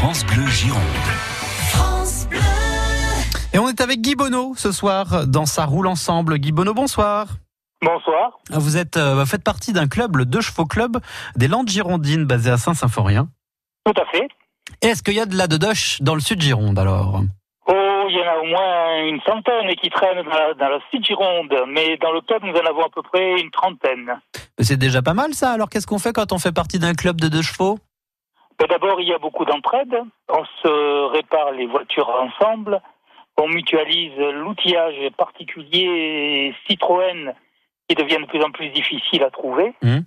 France Bleu Gironde. Et on est avec Guy Bonneau ce soir dans sa roule ensemble. Guy Bonneau, bonsoir. Bonsoir. Vous êtes, euh, faites partie d'un club, le Deux Chevaux Club des Landes Girondines, basé à Saint-Symphorien. Tout à fait. Et Est-ce qu'il y a de la de Doche dans le sud Gironde alors? Oh, il y en a au moins une centaine qui traînent dans la, dans la sud Gironde, mais dans le club, nous en avons à peu près une trentaine. C'est déjà pas mal ça. Alors qu'est-ce qu'on fait quand on fait partie d'un club de deux chevaux? D'abord, il y a beaucoup d'entraide. On se répare les voitures ensemble. On mutualise l'outillage particulier Citroën qui devient de plus en plus difficile à trouver. Mhm.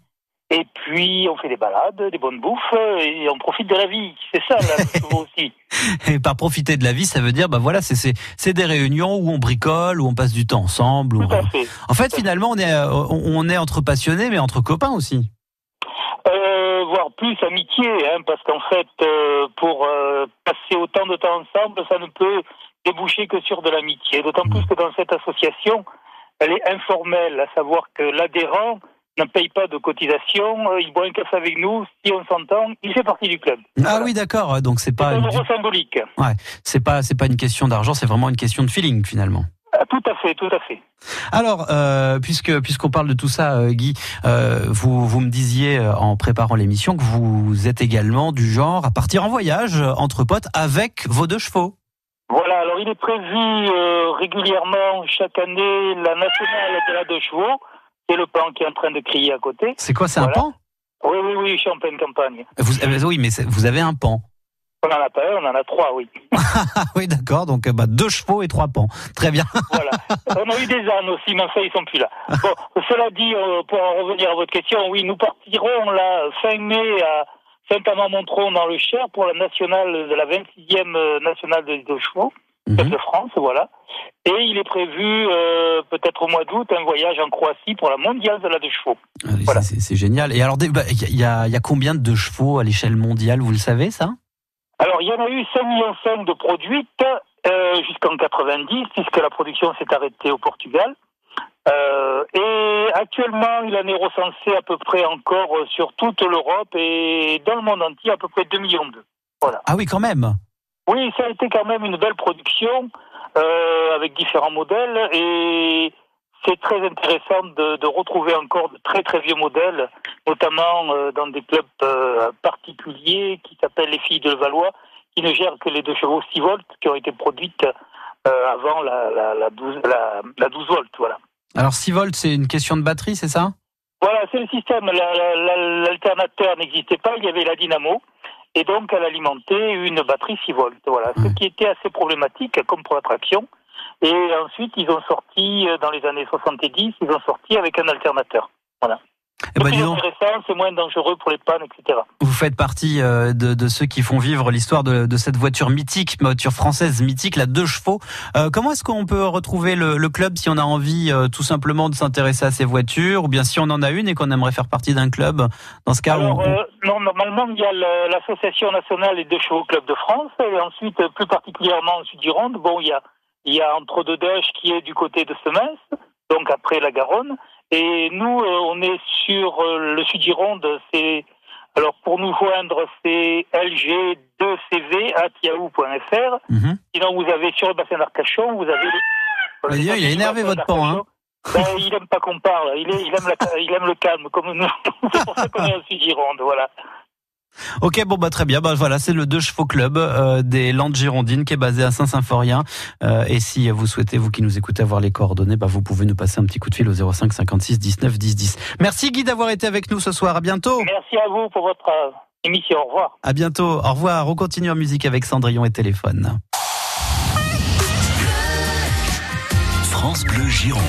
Et puis, on fait des balades, des bonnes bouffes, et on profite de la vie. C'est ça, là, aussi. Et par profiter de la vie, ça veut dire, bah voilà, c'est des réunions où on bricole, où on passe du temps ensemble. Où... Tout à fait. En fait, finalement, on est euh, on est entre passionnés, mais entre copains aussi. Voire plus amitié, hein, parce qu'en fait, euh, pour euh, passer autant de temps ensemble, ça ne peut déboucher que sur de l'amitié. D'autant plus que dans cette association, elle est informelle, à savoir que l'adhérent ne paye pas de cotisation, euh, il boit un café avec nous, si on s'entend, il fait partie du club. Ah Voilà. oui, d'accord. Donc c'est C'est pas un une- euro symbolique. c'est pas c'est pas une question d'argent, c'est vraiment une question de feeling finalement. Ah, Tout à fait, tout à fait. Alors, euh, puisque puisqu'on parle de tout ça, euh, Guy, euh, vous vous me disiez en préparant l'émission que vous êtes également du genre à partir en voyage entre potes avec vos deux chevaux. Voilà, alors il est prévu régulièrement chaque année la nationale de la deux chevaux, c'est le pan qui est en train de crier à côté. C'est quoi, c'est un pan? Oui, oui, oui, je suis en pleine campagne. vous, Oui, mais vous avez un pan. On en a pas un, on en a trois, oui. Ah oui, d'accord. Donc euh, bah, deux chevaux et trois pans. Très bien. Voilà. On a eu des ânes aussi, mais enfin, ils sont plus là. Bon, cela dit, euh, pour en revenir à votre question, oui, nous partirons là, fin mai à Saint-Amand-Montron dans le Cher pour la nationale de la 26e euh, nationale des deux chevaux, Mhm. de France, voilà. Et il est prévu, euh, peut-être au mois d'août, un voyage en Croatie pour la mondiale de la deux chevaux. Ah oui, Voilà. c'est- génial. Et alors, des- bah, il y, a- il il y a combien de chevaux à l'échelle mondiale Vous le savez, ça? Alors, il y en a eu 5 millions 5 de produites euh, jusqu'en 90, puisque la production s'est arrêtée au Portugal. Euh, et actuellement, il en est recensé à peu près encore sur toute l'Europe et dans le monde entier à peu près 2 millions d'eux. Ah oui, quand même. Oui, ça a été quand même une belle production euh, avec différents modèles et c'est très intéressant de, de retrouver encore de très très vieux modèles, notamment euh, dans des clubs euh, particuliers qui s'appellent les Filles de Valois, qui ne gèrent que les deux chevaux 6 volts qui ont été produites euh, avant la, la, la, 12, la, la 12 volts. Voilà. Alors 6 volts, c'est une question de batterie, c'est ça? Voilà, c'est le système. La- la- la- L'alternateur n'existait pas, il y avait la dynamo. Et donc, elle alimentait une batterie 6 volts. Voilà, ce qui était assez problématique comme pour la traction. Et ensuite, ils ont sorti, euh, dans les années 70, ils ont sorti avec un alternateur. Eh C'est ben, c'est moins dangereux pour les pannes, etc. vous faites partie euh, de, de ceux qui font vivre l'histoire de, de cette voiture mythique, voiture française mythique, la deux chevaux. Euh, comment est-ce qu'on peut retrouver le, le club si on a envie euh, tout simplement de s'intéresser à ces voitures, ou bien si on en a une et qu'on aimerait faire partie d'un club Dans ce cas, Alors, on- non, normalement, il y a l'Association nationale des deux chevaux club de France, et ensuite, plus particulièrement en Sud-Gironde, bon, il y a, il y a entre deux Dèches qui est du côté de Semence, donc après la Garonne, et nous, euh, on est sur euh, le Sud-Gironde, c'est, alors pour nous joindre, c'est lg2cv at yahoo.fr, Mhm. sinon vous avez sur le bassin d'Arcachon, vous avez... Bah, il a énervé votre pan, hein. Ben, il aime pas qu'on parle, il, est, il, aime la- il aime le calme, comme nous. c'est pour ça qu'on est en Sud-Gironde, voilà. Ok, bon bah très bien. Bah voilà, c'est le Deux Chevaux Club euh, des Landes Girondines qui est basé à Saint-Symphorien. Euh, et si vous souhaitez, vous qui nous écoutez, avoir les coordonnées, bah vous pouvez nous passer un petit coup de fil au 05 56 19 10 10. Merci Guy d'avoir été avec nous ce soir. À bientôt. Merci à vous pour votre euh, émission. Au revoir. À bientôt. Au revoir. On continue en musique avec Cendrillon et téléphone. France Bleu Gironde.